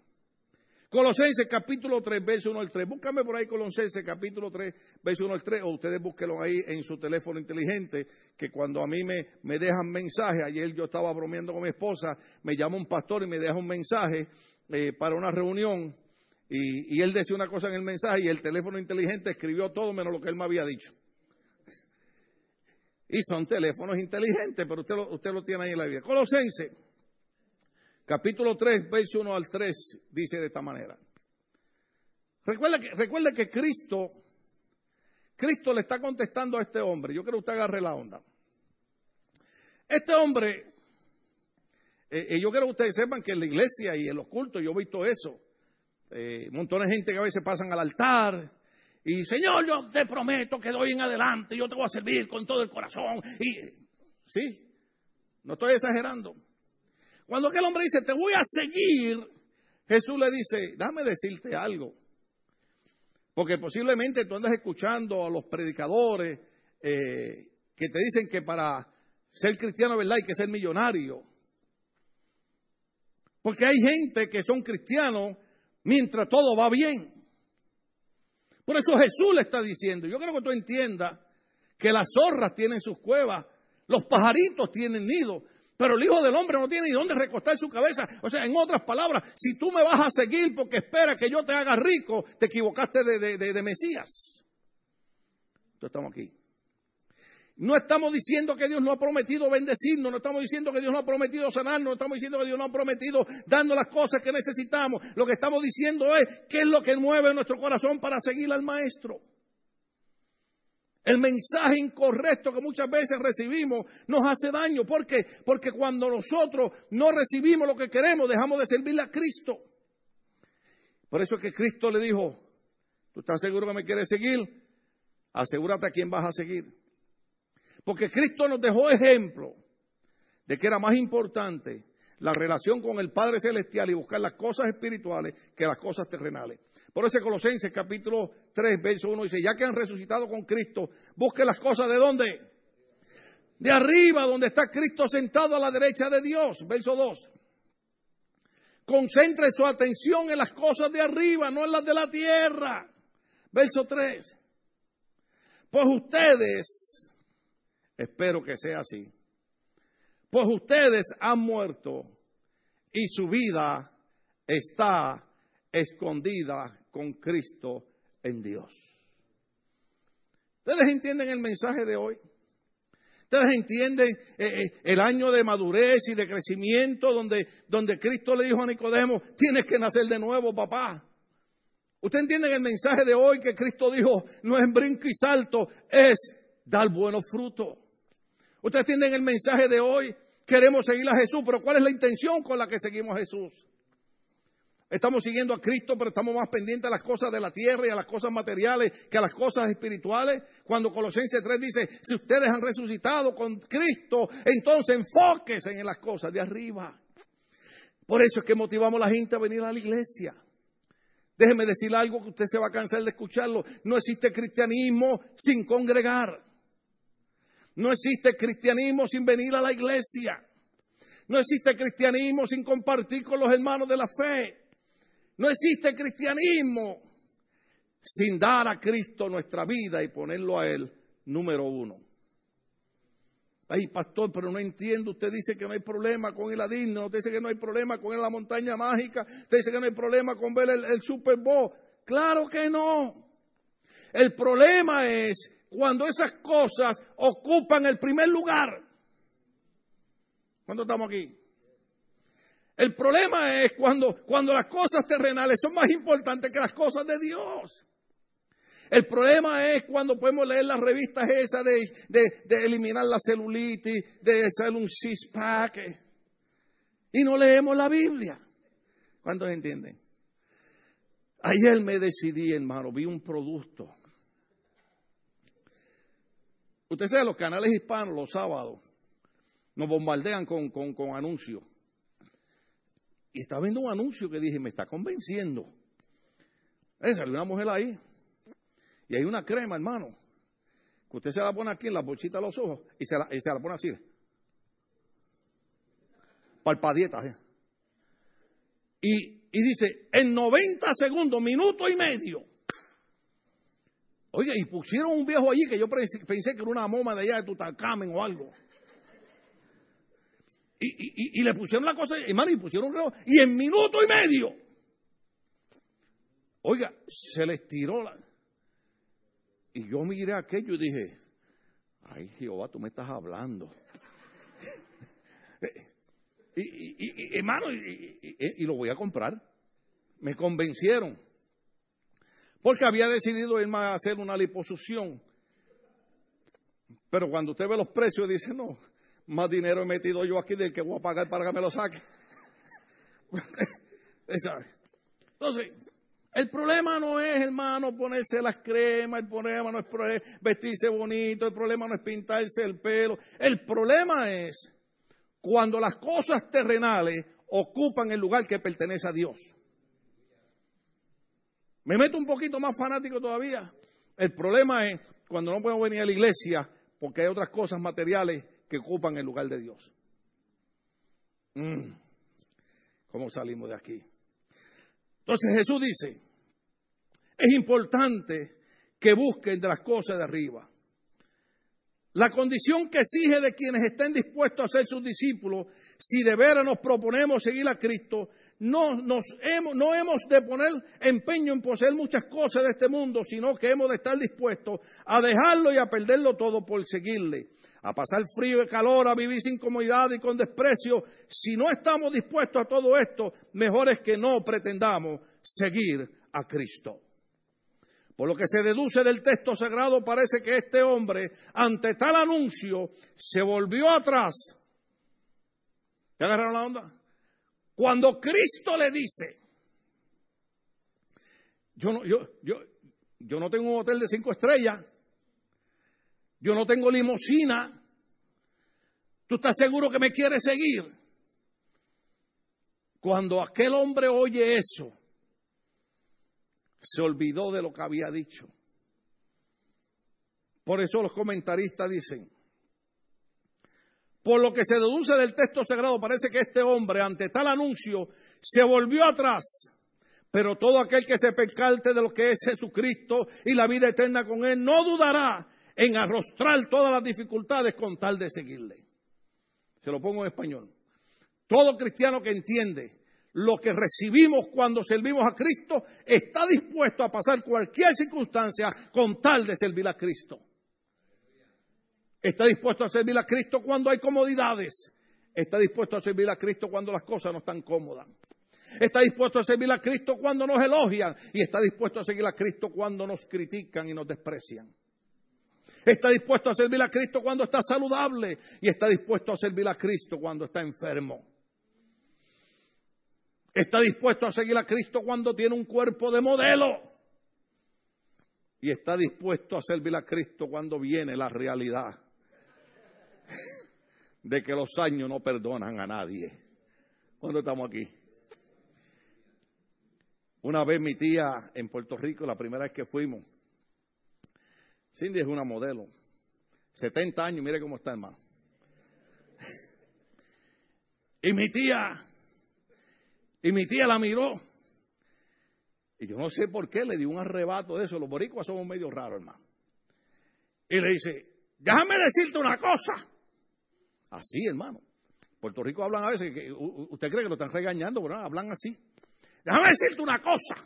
Colosenses capítulo 3, verso 1 al 3. Búscame por ahí Colosenses capítulo 3, verso 1 al 3, o ustedes búsquenlo ahí en su teléfono inteligente, que cuando a mí me, me dejan mensaje, ayer yo estaba bromeando con mi esposa, me llama un pastor y me deja un mensaje eh, para una reunión, y, y él decía una cosa en el mensaje y el teléfono inteligente escribió todo menos lo que él me había dicho. Y son teléfonos inteligentes, pero usted lo, usted lo tiene ahí en la vida. Colosenses capítulo 3, verso 1 al 3, dice de esta manera. Recuerda que, recuerda que Cristo, Cristo le está contestando a este hombre. Yo creo que usted agarre la onda. Este hombre, eh, eh, yo quiero que ustedes sepan que en la iglesia y en los cultos yo he visto eso. Eh, montones de gente que a veces pasan al altar y, Señor, yo te prometo que doy en adelante, yo te voy a servir con todo el corazón. Y, sí, no estoy exagerando. Cuando aquel hombre dice, te voy a seguir, Jesús le dice, dame decirte algo. Porque posiblemente tú andas escuchando a los predicadores eh, que te dicen que para ser cristiano. Hay que ser millonario. Porque hay gente que son cristianos mientras todo va bien. Por eso Jesús le está diciendo, yo creo que tú entiendas que las zorras tienen sus cuevas, los pajaritos tienen nidos, pero el Hijo del Hombre no tiene ni dónde recostar su cabeza. O sea, en otras palabras, si tú me vas a seguir porque esperas que yo te haga rico, te equivocaste de, de, de, Mesías. Entonces estamos aquí. No estamos diciendo que Dios no ha prometido bendecirnos, no estamos diciendo que Dios no ha prometido sanarnos, no estamos diciendo que Dios no ha prometido darnos las cosas que necesitamos. Lo que estamos diciendo es qué es lo que mueve nuestro corazón para seguir al Maestro. El mensaje incorrecto que muchas veces recibimos nos hace daño. ¿Por qué? Porque cuando nosotros no recibimos lo que queremos, dejamos de servirle a Cristo. Por eso es que Cristo le dijo, ¿tú estás seguro que me quieres seguir? Asegúrate a quién vas a seguir. Porque Cristo nos dejó ejemplo de que era más importante la relación con el Padre Celestial y buscar las cosas espirituales que las cosas terrenales. Por eso Colosenses capítulo 3, verso 1 dice, ya que han resucitado con Cristo, busquen las cosas de dónde? De arriba, donde está Cristo sentado a la derecha de Dios. Verso 2. Concentre su atención en las cosas de arriba, no en las de la tierra. Verso 3. Pues ustedes, espero que sea así, pues ustedes han muerto y su vida está escondida con Cristo en Dios. ¿Ustedes entienden el mensaje de hoy? Ustedes entienden eh, eh, el año de madurez y de crecimiento donde, donde Cristo le dijo a Nicodemo, tienes que nacer de nuevo, papá. ¿Ustedes entienden el mensaje de hoy que Cristo dijo, no es brinco y salto, es dar buenos frutos? ¿Ustedes entienden el mensaje de hoy? Queremos seguir a Jesús, pero ¿cuál es la intención con la que seguimos a Jesús? Estamos siguiendo a Cristo, pero estamos más pendientes a las cosas de la tierra y a las cosas materiales que a las cosas espirituales. Cuando Colosenses 3 dice, si ustedes han resucitado con Cristo, entonces enfóquense en las cosas de arriba. Por eso es que motivamos a la gente a venir a la iglesia. Déjeme decir algo que usted se va a cansar de escucharlo. No existe cristianismo sin congregar. No existe cristianismo sin venir a la iglesia. No existe cristianismo sin compartir con los hermanos de la fe. No existe cristianismo sin dar a Cristo nuestra vida y ponerlo a Él número uno. Ay, pastor, pero no entiendo. Usted dice que no hay problema con el adino, usted dice que no hay problema con la montaña mágica, usted dice que no hay problema con ver el, el Super Bowl. Claro que no. El problema es cuando esas cosas ocupan el primer lugar. ¿Cuándo estamos aquí? El problema es cuando, cuando las cosas terrenales son más importantes que las cosas de Dios. El problema es cuando podemos leer las revistas esas de, de, eliminar la celulitis, de hacer un six-pack, y no leemos la Biblia. ¿Cuántos entienden? Ayer me decidí, hermano, vi un producto. Usted sabe, los canales hispanos los sábados nos bombardean con, con, con anuncios. Y estaba viendo un anuncio que dije, me está convenciendo. Eh, salió una mujer ahí. Y hay una crema, hermano. Que usted se la pone aquí en la bolsita de los ojos y se la, y se la pone así. Palpadieta. ¿eh? Y y dice, en 90 segundos, minuto y medio. Oiga, y pusieron un viejo allí que yo pensé que era una moma de allá de Tutankamen o algo. Y, le pusieron la cosa, hermano, y pusieron un reloj, y en minuto y medio. Oiga, se les tiró la. Y yo miré aquello y dije, ay Jehová, tú me estás hablando. y, hermano, y lo voy a comprar. Me convencieron. Porque había decidido irme a hacer una liposucción. Pero cuando usted ve los precios, dice, no, más dinero he metido yo aquí del que voy a pagar para que me lo saque. Entonces, el problema no es, hermano, ponerse las cremas, el problema no es vestirse bonito, el problema no es pintarse el pelo. El problema es cuando las cosas terrenales ocupan el lugar que pertenece a Dios. Me meto un poquito más fanático todavía. El problema es cuando no podemos venir a la iglesia porque hay otras cosas materiales que ocupan el lugar de Dios. Mm. ¿Cómo salimos de aquí? Entonces Jesús dice, es importante que busquen de las cosas de arriba. La condición que exige de quienes estén dispuestos a ser sus discípulos, si de veras nos proponemos seguir a Cristo, no, nos hemos, no hemos de poner empeño en poseer muchas cosas de este mundo, sino que hemos de estar dispuestos a dejarlo y a perderlo todo por seguirle, a pasar frío y calor, a vivir sin comodidad y con desprecio. Si no estamos dispuestos a todo esto, mejor es que no pretendamos seguir a Cristo. Por lo que se deduce del texto sagrado, parece que este hombre, ante tal anuncio, se volvió atrás. ¿Te agarraron la onda? Cuando Cristo le dice, yo no, yo, yo, yo no tengo un hotel de cinco estrellas, yo no tengo limosina, ¿tú estás seguro que me quieres seguir? Cuando aquel hombre oye eso, se olvidó de lo que había dicho. Por eso los comentaristas dicen, por lo que se deduce del texto sagrado, parece que este hombre, ante tal anuncio, se volvió atrás. Pero todo aquel que se percalte de lo que es Jesucristo y la vida eterna con Él, no dudará en arrostrar todas las dificultades con tal de seguirle. Se lo pongo en español. Todo cristiano que entiende lo que recibimos cuando servimos a Cristo está dispuesto a pasar cualquier circunstancia con tal de servir a Cristo. Está dispuesto a servir a Cristo cuando hay comodidades. Está dispuesto a servir a Cristo cuando las cosas no están cómodas. Está dispuesto a servir a Cristo cuando nos elogian y está dispuesto a seguir a Cristo cuando nos critican y nos desprecian. Está dispuesto a servir a Cristo cuando está saludable y está dispuesto a servir a Cristo cuando está enfermo. Está dispuesto a seguir a Cristo cuando tiene un cuerpo de modelo. Y está dispuesto a servir a Cristo cuando viene la realidad de que los años no perdonan a nadie. ¿Cuándo estamos aquí? Una vez mi tía en Puerto Rico, la primera vez que fuimos, Cindy es una modelo, 70 años, mire cómo está hermano. Y mi tía, y mi tía la miró. Y yo no sé por qué le dio un arrebato de eso. Los boricuas somos medio raros, hermano. Y le dice, déjame decirte una cosa. Así, hermano. Puerto Rico hablan a veces, que, usted cree que lo están regañando, pero no, hablan así. Déjame decirte una cosa.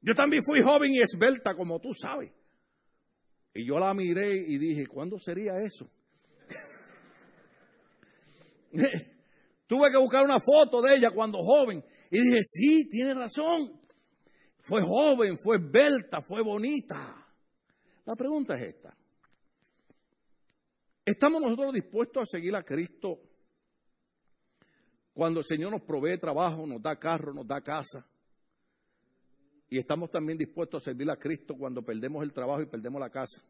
Yo también fui joven y esbelta, como tú sabes. Y yo la miré y dije, ¿cuándo sería eso? Tuve que buscar una foto de ella cuando joven. Y dije, sí, tiene razón. Fue joven, fue esbelta, fue bonita. La pregunta es esta. ¿Estamos nosotros dispuestos a seguir a Cristo cuando el Señor nos provee trabajo, nos da carro, nos da casa? Y estamos también dispuestos a servir a Cristo cuando perdemos el trabajo y perdemos la casa.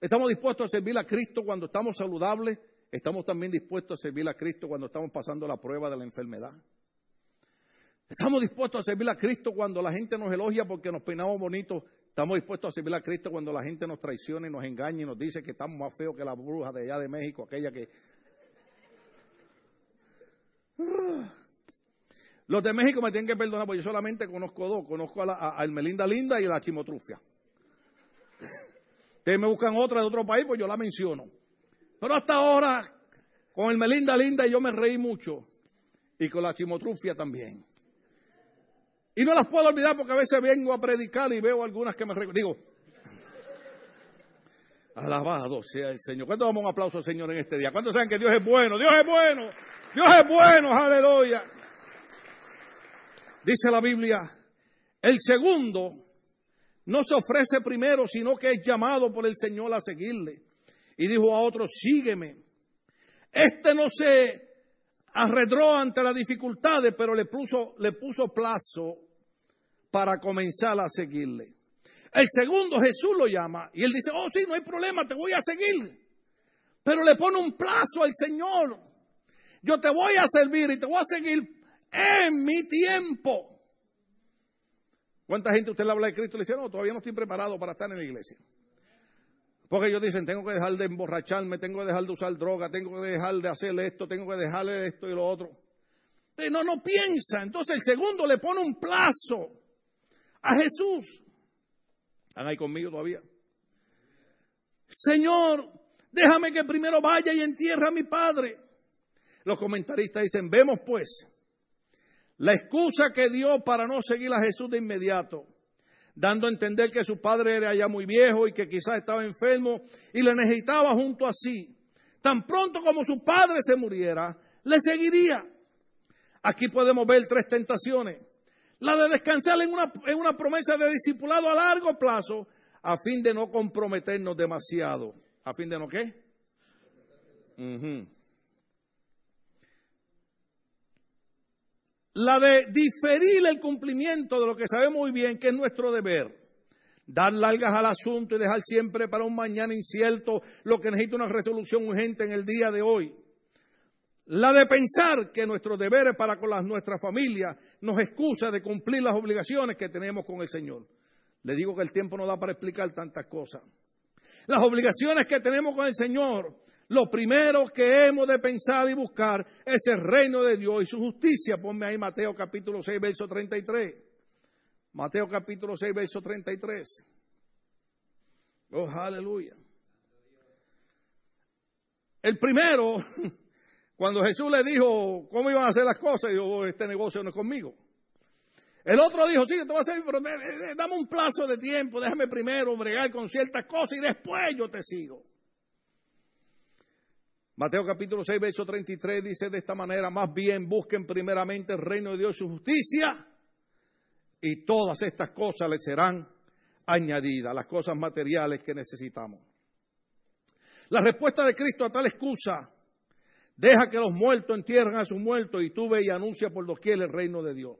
Estamos dispuestos a servir a Cristo cuando estamos saludables. Estamos también dispuestos a servir a Cristo cuando estamos pasando la prueba de la enfermedad. Estamos dispuestos a servir a Cristo cuando la gente nos elogia porque nos peinamos bonitos Estamos dispuestos a servir a Cristo cuando la gente nos traiciona y nos engaña y nos dice que estamos más feos que la bruja de allá de México, aquella que... Los de México me tienen que perdonar porque yo solamente conozco dos. Conozco a, la, Melinda Linda y a la Chimotrufia. Ustedes me buscan otra de otro país, pues yo la menciono. Pero hasta ahora, con el Melinda Linda yo me reí mucho. Y con la Chimotrufia también. Y no las puedo olvidar porque a veces vengo a predicar y veo algunas que me digo, alabado sea el Señor. ¿Cuánto damos un aplauso al Señor en este día? ¿Cuántos saben que Dios es bueno? Dios es bueno. Dios es bueno, aleluya. Dice la Biblia, el segundo no se ofrece primero, sino que es llamado por el Señor a seguirle. Y dijo a otro, sígueme. Este no se arredró ante las dificultades, pero le puso, le puso plazo para comenzar a seguirle. El segundo Jesús lo llama y él dice, oh sí, no hay problema, te voy a seguir. Pero le pone un plazo al Señor. Yo te voy a servir y te voy a seguir en mi tiempo. ¿Cuánta gente usted le habla de Cristo y le dice, no, todavía no estoy preparado para estar en la iglesia? Porque ellos dicen, tengo que dejar de emborracharme, tengo que dejar de usar droga, tengo que dejar de hacer esto, tengo que dejarle esto y lo otro. No, no piensa. Entonces el segundo le pone un plazo a Jesús. ¿Están ahí conmigo todavía? Señor, déjame que primero vaya y entierre a mi padre. Los comentaristas dicen, vemos pues la excusa que dio para no seguir a Jesús de inmediato dando a entender que su padre era ya muy viejo y que quizás estaba enfermo y le necesitaba junto a sí. Tan pronto como su padre se muriera, le seguiría. Aquí podemos ver tres tentaciones. La de descansar en una, en una promesa de discipulado a largo plazo a fin de no comprometernos demasiado. ¿A fin de no qué? La de diferir el cumplimiento de lo que sabemos muy bien que es nuestro deber. Dar largas al asunto y dejar siempre para un mañana incierto lo que necesita una resolución urgente en el día de hoy. La de pensar que nuestros deberes para con las, nuestra familia nos excusa de cumplir las obligaciones que tenemos con el Señor. Le digo que el tiempo no da para explicar tantas cosas. Las obligaciones que tenemos con el Señor lo primero que hemos de pensar y buscar es el reino de Dios y su justicia. Ponme ahí Mateo capítulo 6, verso 33. Mateo capítulo 6, verso 33. Oh, aleluya. El primero, cuando Jesús le dijo cómo iban a hacer las cosas, dijo, oh, este negocio no es conmigo. El otro dijo, sí, te voy a hacer, pero dame un plazo de tiempo, déjame primero bregar con ciertas cosas y después yo te sigo. Mateo capítulo 6, verso 33 dice de esta manera, más bien busquen primeramente el reino de Dios y su justicia y todas estas cosas les serán añadidas, las cosas materiales que necesitamos. La respuesta de Cristo a tal excusa, deja que los muertos entierren a sus muertos y tú ve y anuncia por doquier el reino de Dios.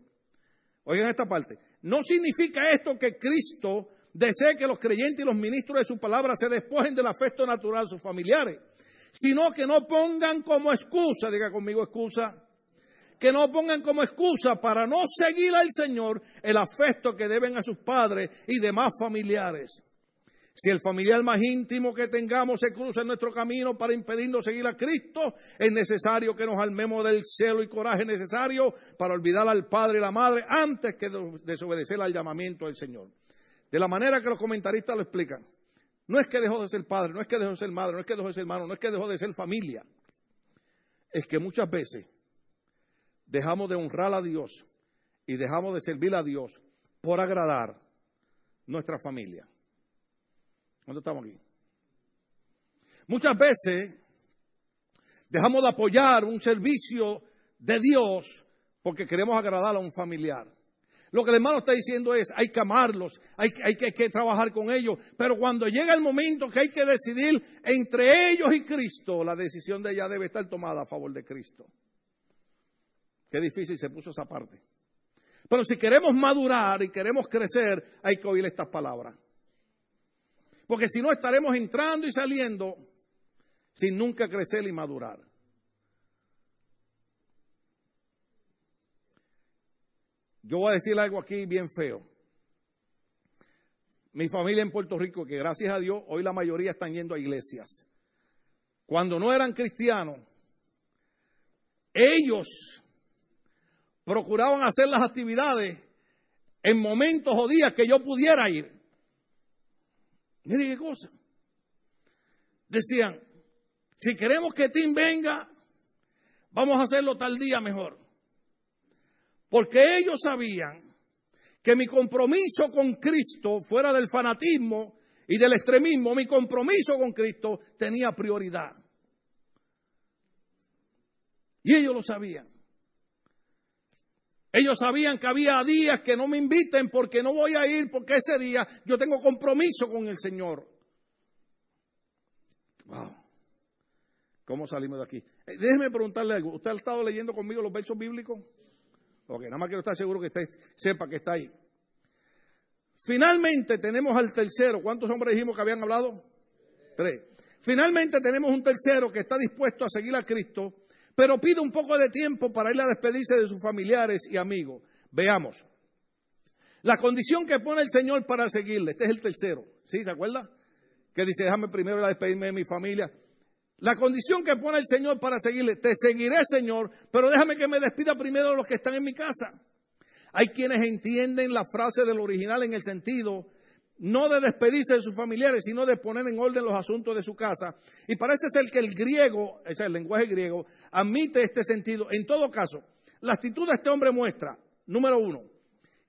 Oigan esta parte, no significa esto que Cristo desee que los creyentes y los ministros de su palabra se despojen del afecto natural de sus familiares sino que no pongan como excusa, diga conmigo excusa, que no pongan como excusa para no seguir al Señor el afecto que deben a sus padres y demás familiares. Si el familiar más íntimo que tengamos se cruza en nuestro camino para impedirnos seguir a Cristo, es necesario que nos armemos del celo y coraje necesario para olvidar al padre y la madre antes que desobedecer al llamamiento del Señor. De la manera que los comentaristas lo explican. No es que dejó de ser padre, no es que dejó de ser madre, no es que dejó de ser hermano, no es que dejó de ser familia. Es que muchas veces dejamos de honrar a Dios y dejamos de servir a Dios por agradar nuestra familia. ¿Dónde estamos aquí? Muchas veces dejamos de apoyar un servicio de Dios porque queremos agradar a un familiar. Lo que el hermano está diciendo es, hay que amarlos, hay, que, hay, que, trabajar con ellos, pero cuando llega el momento que hay que decidir entre ellos y Cristo, la decisión de ella debe estar tomada a favor de Cristo. Qué difícil se puso esa parte. Pero si queremos madurar y queremos crecer, hay que oír estas palabras. Porque si no estaremos entrando y saliendo sin nunca crecer y madurar. Yo voy a decir algo aquí bien feo. Mi familia en Puerto Rico, que gracias a Dios hoy la mayoría están yendo a iglesias. Cuando no eran cristianos, ellos procuraban hacer las actividades en momentos o días que yo pudiera ir. Mire qué cosa. Decían, si queremos que Tim venga, vamos a hacerlo tal día mejor. Porque ellos sabían que mi compromiso con Cristo, fuera del fanatismo y del extremismo, mi compromiso con Cristo tenía prioridad. Y ellos lo sabían. Ellos sabían que había días que no me inviten porque no voy a ir porque ese día yo tengo compromiso con el Señor. Wow. ¿Cómo salimos de aquí? Eh, déjeme preguntarle algo. ¿Usted ha estado leyendo conmigo los versos bíblicos? Ok, nada más quiero estar seguro que usted sepa que está ahí. Finalmente tenemos al tercero. ¿Cuántos hombres dijimos que habían hablado? Tres. Finalmente tenemos un tercero que está dispuesto a seguir a Cristo pero pide un poco de tiempo para ir a despedirse de sus familiares y amigos. Veamos. La condición que pone el Señor para seguirle, este es el tercero, ¿sí? ¿Se acuerda? Que dice, déjame primero ir a despedirme de mi familia. La condición que pone el Señor para seguirle, te seguiré, Señor, pero déjame que me despida primero de los que están en mi casa. Hay quienes entienden la frase del original en el sentido no de despedirse de sus familiares, sino de poner en orden los asuntos de su casa. Y parece ser que el griego, sea, el lenguaje griego, admite este sentido. En todo caso, la actitud de este hombre muestra, número uno,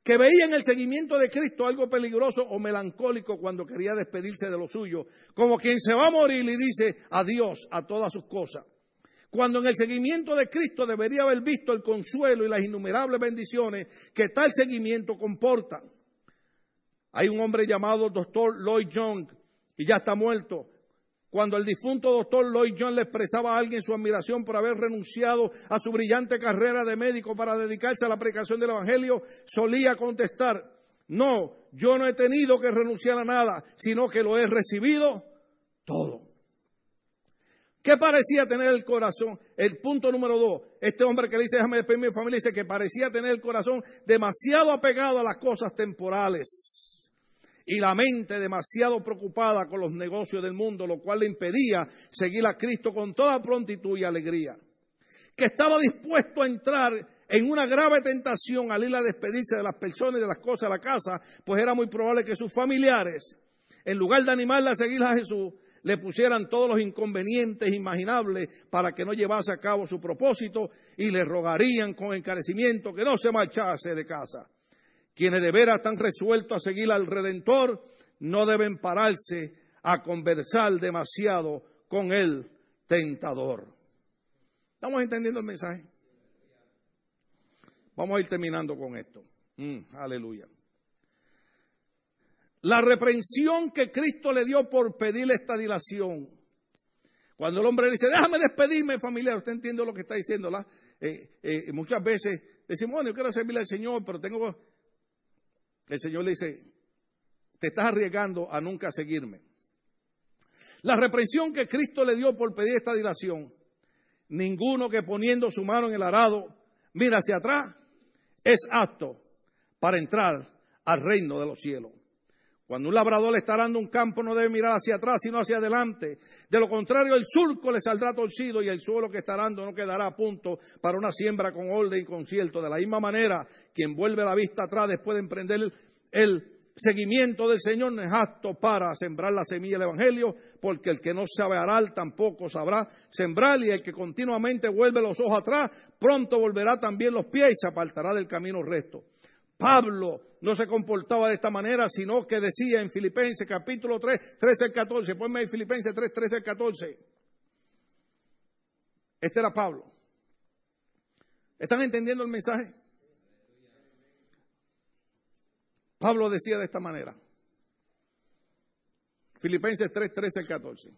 que veía en el seguimiento de Cristo algo peligroso o melancólico cuando quería despedirse de lo suyo, como quien se va a morir y dice adiós a todas sus cosas. Cuando en el seguimiento de Cristo debería haber visto el consuelo y las innumerables bendiciones que tal seguimiento comporta. Hay un hombre llamado doctor Lloyd Young y ya está muerto. Cuando el difunto doctor Lloyd Young le expresaba a alguien su admiración por haber renunciado a su brillante carrera de médico para dedicarse a la predicación del Evangelio, solía contestar, no, yo no he tenido que renunciar a nada, sino que lo he recibido todo. ¿Qué parecía tener el corazón? El punto número dos, este hombre que dice, déjame despedirme mi familia, dice que parecía tener el corazón demasiado apegado a las cosas temporales y la mente demasiado preocupada con los negocios del mundo, lo cual le impedía seguir a Cristo con toda prontitud y alegría. Que estaba dispuesto a entrar en una grave tentación al ir a despedirse de las personas y de las cosas de la casa, pues era muy probable que sus familiares, en lugar de animarle a seguir a Jesús, le pusieran todos los inconvenientes imaginables para que no llevase a cabo su propósito y le rogarían con encarecimiento que no se marchase de casa. Quienes de veras están resueltos a seguir al Redentor no deben pararse a conversar demasiado con el tentador. ¿Estamos entendiendo el mensaje? Vamos a ir terminando con esto. Mm, aleluya. La reprensión que Cristo le dio por pedirle esta dilación. Cuando el hombre le dice, déjame despedirme, familiar, usted entiende lo que está diciendo, eh, eh, muchas veces decimos, bueno, yo quiero servirle al Señor, pero tengo el Señor le dice, te estás arriesgando a nunca seguirme. La reprensión que Cristo le dio por pedir esta dilación, ninguno que poniendo su mano en el arado mira hacia atrás, es apto para entrar al reino de los cielos. Cuando un labrador está arando un campo no debe mirar hacia atrás, sino hacia adelante. De lo contrario, el surco le saldrá torcido y el suelo que está arando no quedará a punto para una siembra con orden y concierto. De la misma manera, quien vuelve la vista atrás después de emprender el seguimiento del Señor no es apto para sembrar la semilla del Evangelio, porque el que no sabe arar tampoco sabrá sembrar, y el que continuamente vuelve los ojos atrás, pronto volverá también los pies y se apartará del camino recto. Pablo no se comportaba de esta manera, sino que decía en Filipenses capítulo 3, 13 al 14, ponme en Filipenses 3, 13 al 14. Este era Pablo. ¿Están entendiendo el mensaje? Pablo decía de esta manera. Filipenses 3, 13 al 14.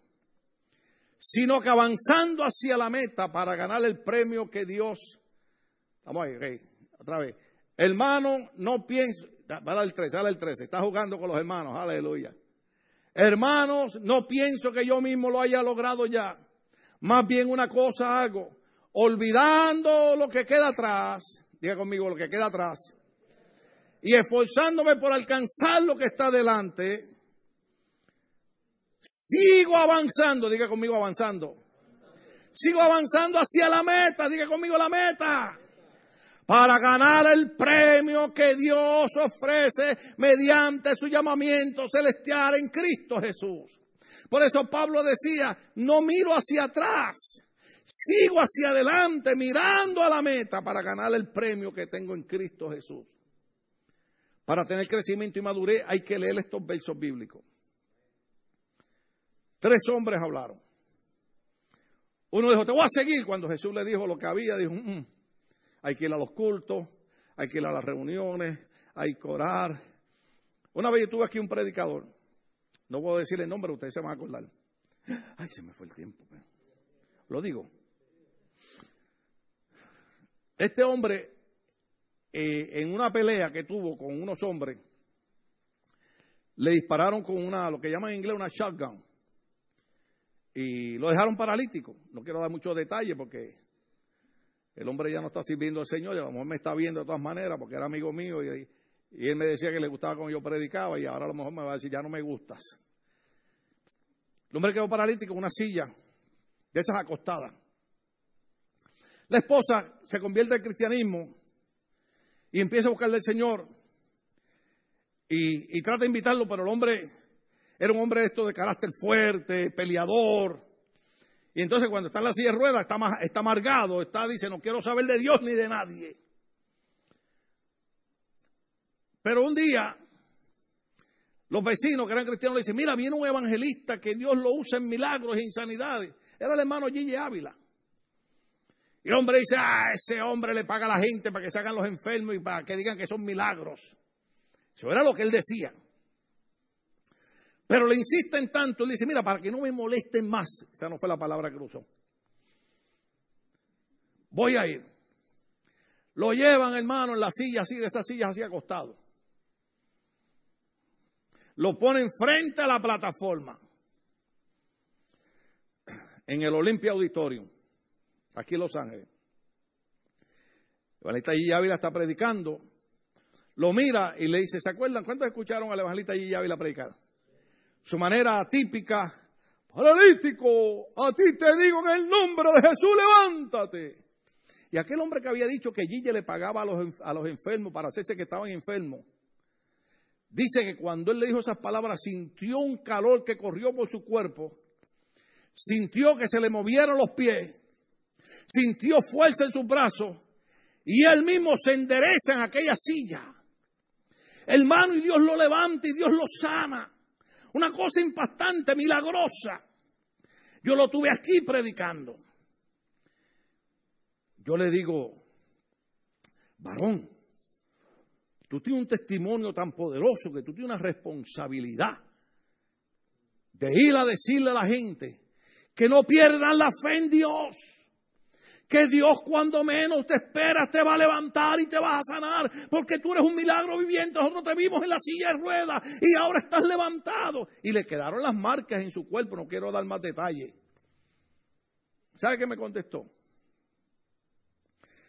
Sino que avanzando hacia la meta para ganar el premio que Dios. Vamos ahí, otra vez Hermano, no pienso, dale el 13, dale el 13, está jugando con los hermanos, aleluya. Hermanos, no pienso que yo mismo lo haya logrado ya. Más bien una cosa hago, olvidando lo que queda atrás, diga conmigo lo que queda atrás, y esforzándome por alcanzar lo que está delante, sigo avanzando, diga conmigo avanzando. Sigo avanzando hacia la meta, diga conmigo la meta para ganar el premio que Dios ofrece mediante su llamamiento celestial en Cristo Jesús. Por eso Pablo decía, no miro hacia atrás, sigo hacia adelante mirando a la meta para ganar el premio que tengo en Cristo Jesús. Para tener crecimiento y madurez hay que leer estos versos bíblicos. Tres hombres hablaron. Uno dijo, te voy a seguir. Cuando Jesús le dijo lo que había, dijo, mm, mm, hay que ir a los cultos, hay que ir a las reuniones, hay que orar. Una vez yo tuve aquí un predicador, no puedo decir el nombre, ustedes se van a acordar. Ay, se me fue el tiempo. Lo digo. Este hombre, eh, en una pelea que tuvo con unos hombres, le dispararon con una, lo que llaman en inglés una shotgun y lo dejaron paralítico. No quiero dar muchos detalles porque el hombre ya no está sirviendo al Señor y a lo mejor me está viendo de todas maneras porque era amigo mío y, él me decía que le gustaba como yo predicaba y ahora a lo mejor me va a decir, ya no me gustas. El hombre quedó paralítico en una silla de esas acostadas. La esposa se convierte al cristianismo y empieza a buscarle al Señor y, trata de invitarlo, pero el hombre era un hombre esto de carácter fuerte, peleador. Y entonces cuando está en la silla de ruedas está, está amargado, está, dice, no quiero saber de Dios ni de nadie. Pero un día, los vecinos que eran cristianos le dicen, mira, viene un evangelista que Dios lo usa en milagros e insanidades. Era el hermano Gigi Ávila. Y el hombre dice, ah, ese hombre le paga a la gente para que se hagan los enfermos y para que digan que son milagros. Eso era lo que él decía. Pero le insisten tanto, él dice, mira, para que no me molesten más, esa no fue la palabra que usó. Voy a ir. Lo llevan, hermano, en la silla así, de esas sillas así acostado. Lo ponen frente a la plataforma. En el Olympia Auditorium, aquí en Los Ángeles. El evangelista Ávila está predicando. Lo mira y le dice, ¿se acuerdan? ¿Cuántos escucharon al evangelista Gigi Ávila predicar? Su manera típica, paralítico, a ti te digo en el nombre de Jesús, levántate. Y aquel hombre que había dicho que Gille le pagaba a los, a los enfermos para hacerse que estaban enfermos, dice que cuando él le dijo esas palabras sintió un calor que corrió por su cuerpo, sintió que se le movieron los pies, sintió fuerza en sus brazos y él mismo se endereza en aquella silla. Hermano, y Dios lo levanta y Dios lo sana. Una cosa impactante, milagrosa. Yo lo tuve aquí predicando. Yo le digo, varón, tú tienes un testimonio tan poderoso que tú tienes una responsabilidad de ir a decirle a la gente que no pierdan la fe en Dios que Dios cuando menos te esperas te va a levantar y te va a sanar, porque tú eres un milagro viviente, nosotros te vimos en la silla de ruedas y ahora estás levantado. Y le quedaron las marcas en su cuerpo, no quiero dar más detalles. ¿Sabe qué me contestó?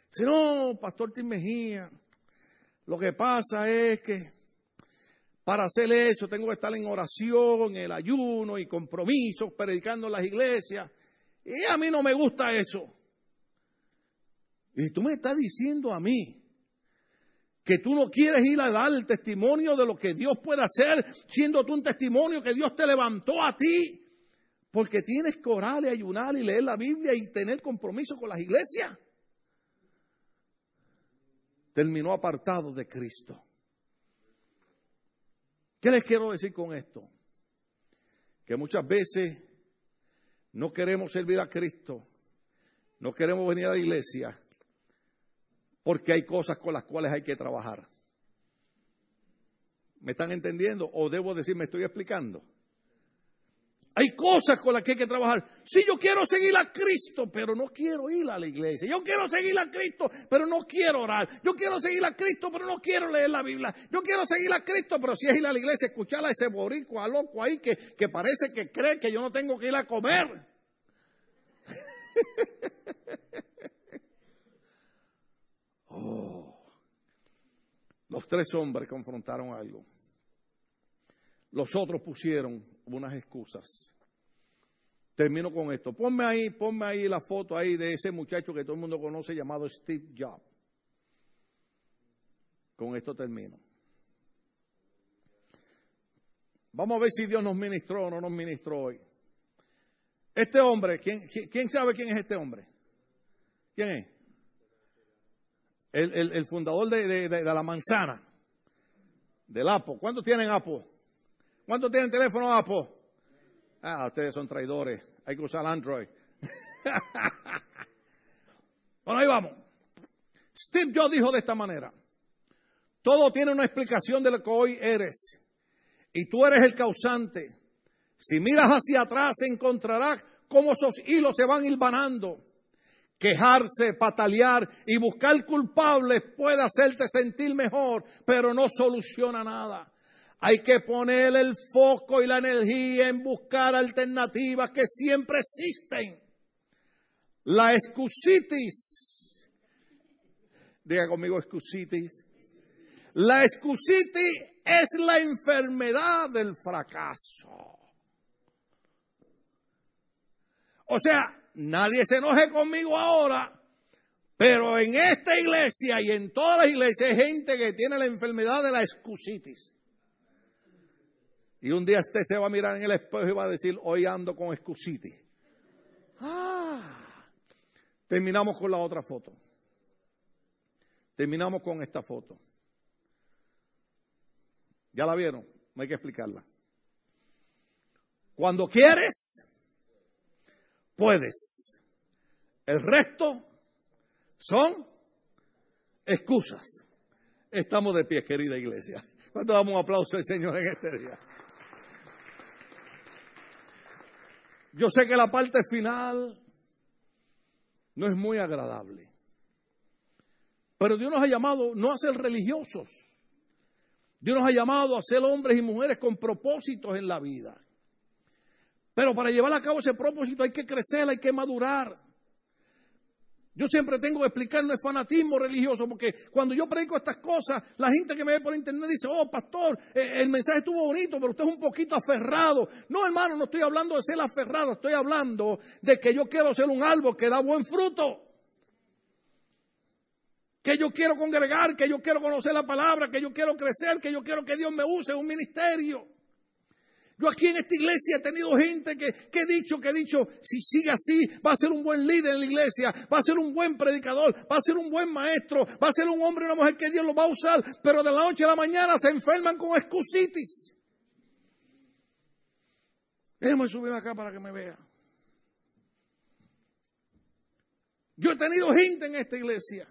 Si no, Pastor Tim Mejía, lo que pasa es que para hacer eso tengo que estar en oración, el ayuno y compromisos, predicando en las iglesias. Y a mí no me gusta eso. Y tú me estás diciendo a mí que tú no quieres ir a dar el testimonio de lo que Dios puede hacer, siendo tú un testimonio que Dios te levantó a ti, porque tienes que orar y ayunar y leer la Biblia y tener compromiso con las iglesias. Terminó apartado de Cristo. ¿Qué les quiero decir con esto? Que muchas veces no queremos servir a Cristo, no queremos venir a la iglesia porque hay cosas con las cuales hay que trabajar. ¿Me están entendiendo? ¿O debo decir, me estoy explicando? Hay cosas con las que hay que trabajar. Si yo quiero seguir a Cristo, pero no quiero ir a la iglesia. Yo quiero seguir a Cristo, pero no quiero orar. Yo quiero seguir a Cristo, pero no quiero leer la Biblia. Yo quiero seguir a Cristo, pero si es ir a la iglesia, escuchar a ese boricua loco ahí que, que parece que cree que yo no tengo que ir a comer. Oh. Los tres hombres confrontaron algo. Los otros pusieron unas excusas. Termino con esto. Ponme ahí, ponme ahí la foto ahí de ese muchacho que todo el mundo conoce llamado Steve Jobs. Con esto termino. Vamos a ver si Dios nos ministró o no nos ministró hoy. Este hombre, ¿quién, quién sabe quién es este hombre? ¿Quién es? El, fundador de, la manzana, del Apo. ¿Cuántos tienen Apo? ¿Cuántos tienen teléfono Apo? Ah, ustedes son traidores. Hay que usar Android. bueno, ahí vamos. Steve Jobs dijo de esta manera. Todo tiene una explicación de lo que hoy eres. Y tú eres el causante. Si miras hacia atrás encontrarás cómo esos hilos se van hilvanando. Quejarse, patalear y buscar culpables puede hacerte sentir mejor, pero no soluciona nada. Hay que poner el foco y la energía en buscar alternativas que siempre existen. La excusitis. Diga conmigo excusitis. La excusitis es la enfermedad del fracaso. O sea, nadie se enoje conmigo ahora, pero en esta iglesia y en todas las iglesias hay gente que tiene la enfermedad de la excusitis. Y un día usted se va a mirar en el espejo y va a decir, hoy ando con excusitis. Ah. Terminamos con la otra foto. Terminamos con esta foto. ¿Ya la vieron? No hay que explicarla. Cuando quieres, puedes. El resto son excusas. Estamos de pie, querida iglesia. ¿Cuánto damos un aplauso al Señor en este día? Yo sé que la parte final no es muy agradable. Pero Dios nos ha llamado no a ser religiosos. Dios nos ha llamado a ser hombres y mujeres con propósitos en la vida. Pero para llevar a cabo ese propósito hay que crecer, hay que madurar. Yo siempre tengo que explicar, no es fanatismo religioso, porque cuando yo predico estas cosas, la gente que me ve por internet dice, oh, pastor, eh, el mensaje estuvo bonito, pero usted es un poquito aferrado. No, hermano, no estoy hablando de ser aferrado, estoy hablando de que yo quiero ser un árbol que da buen fruto. Que yo quiero congregar, que yo quiero conocer la palabra, que yo quiero crecer, que yo quiero que Dios me use en un ministerio. Yo aquí en esta iglesia he tenido gente que, que, he dicho, que he dicho, si sigue así, va a ser un buen líder en la iglesia, va a ser un buen predicador, va a ser un buen maestro, va a ser un hombre y una mujer que Dios lo va a usar, pero de la noche a la mañana se enferman con excusitis. Déjame subir acá para que me vea. Yo he tenido gente en esta iglesia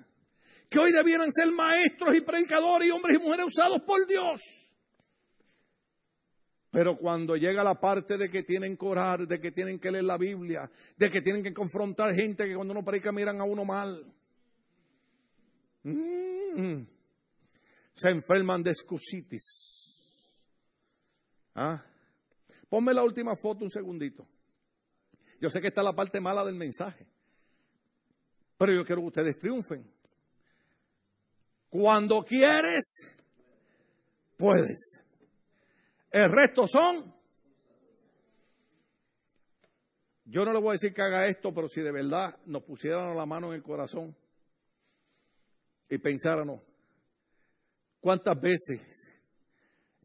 que hoy debieran ser maestros y predicadores y hombres y mujeres usados por Dios pero cuando llega la parte de que tienen que orar, de que tienen que leer la Biblia, de que tienen que confrontar gente que cuando uno predica miran a uno mal, mm, se enferman de excusitis. ¿Ah? Ponme la última foto un segundito. Yo sé que está la parte mala del mensaje, pero yo quiero que ustedes triunfen. Cuando quieres, puedes. El resto son. Yo no le voy a decir que haga esto, pero si de verdad nos pusieran la mano en el corazón y pensáramos, ¿cuántas veces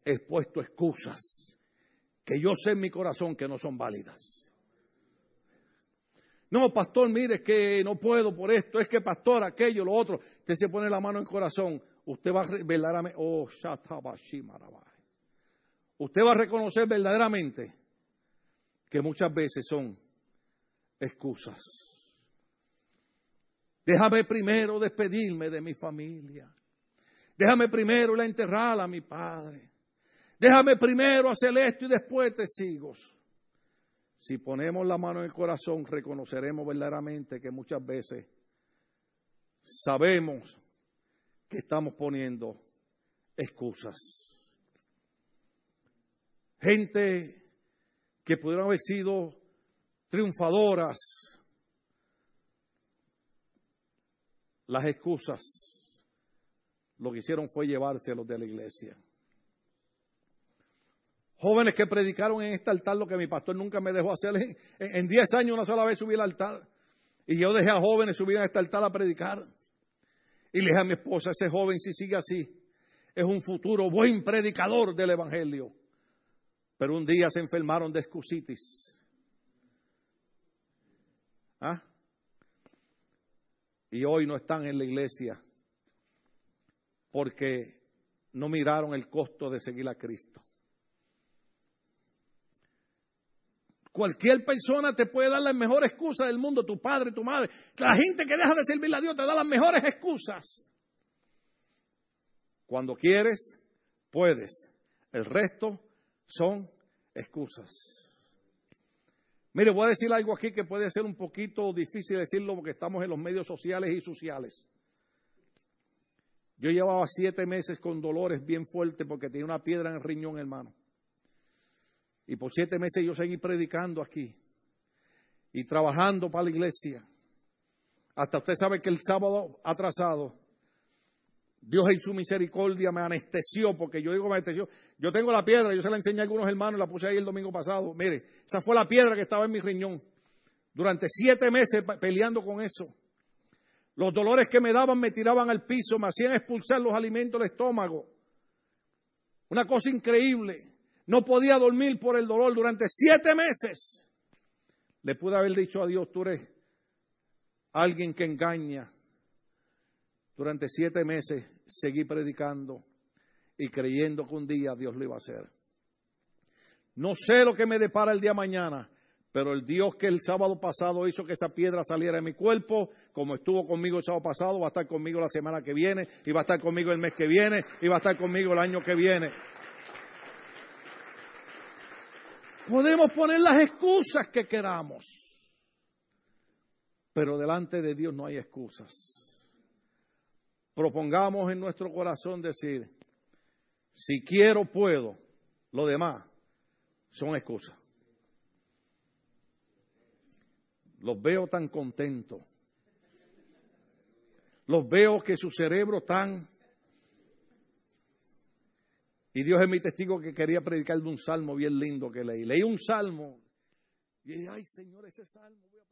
he puesto excusas que yo sé en mi corazón que no son válidas? No, pastor, mire que no puedo por esto, es que pastor, aquello, lo otro. Usted se pone la mano en el corazón, usted va a verdaderamente, oh, Shatabashimaraba usted va a reconocer verdaderamente que muchas veces son excusas. Déjame primero despedirme de mi familia. Déjame primero la enterrar a mi padre. Déjame primero hacer esto y después te sigo. Si ponemos la mano en el corazón, reconoceremos verdaderamente que muchas veces sabemos que estamos poniendo excusas gente que pudieron haber sido triunfadoras. Las excusas lo que hicieron fue llevárselos de la iglesia. Jóvenes que predicaron en este altar lo que mi pastor nunca me dejó hacer. En 10 años una sola vez subí al altar. Y yo dejé a jóvenes subir a este altar a predicar. Y le dije a mi esposa, ese joven si sigue así, es un futuro buen predicador del Evangelio. Pero un día se enfermaron de excusitis. ¿Ah? Y hoy no están en la iglesia porque no miraron el costo de seguir a Cristo. Cualquier persona te puede dar las mejores excusas del mundo, tu padre, tu madre. La gente que deja de servirle a Dios te da las mejores excusas. Cuando quieres, puedes. El resto son excusas. Mire, voy a decir algo aquí que puede ser un poquito difícil decirlo porque estamos en los medios sociales y sociales. Yo llevaba siete meses con dolores bien fuertes porque tenía una piedra en el riñón, hermano. Y por siete meses yo seguí predicando aquí y trabajando para la iglesia. Hasta usted sabe que el sábado atrasado, Dios en su misericordia me anestesió, porque yo digo me anestesió. Yo tengo la piedra, yo se la enseñé a algunos hermanos, la puse ahí el domingo pasado. Mire, esa fue la piedra que estaba en mi riñón. Durante siete meses peleando con eso. Los dolores que me daban me tiraban al piso, me hacían expulsar los alimentos del estómago. Una cosa increíble. No podía dormir por el dolor durante siete meses. Le pude haber dicho a Dios, tú eres alguien que engaña. Durante siete meses seguí predicando y creyendo que un día Dios lo iba a hacer. No sé lo que me depara el día mañana, pero el Dios que el sábado pasado hizo que esa piedra saliera de mi cuerpo, como estuvo conmigo el sábado pasado, va a estar conmigo la semana que viene, y va a estar conmigo el mes que viene, y va a estar conmigo el año que viene. Podemos poner las excusas que queramos, pero delante de Dios no hay excusas. Propongamos en nuestro corazón decir, si quiero, puedo, lo demás son excusas. Los veo tan contentos. Los veo que su cerebro están y Dios es mi testigo que quería predicar de un salmo bien lindo que leí. Leí un salmo y dije, ay Señor, ese salmo voy a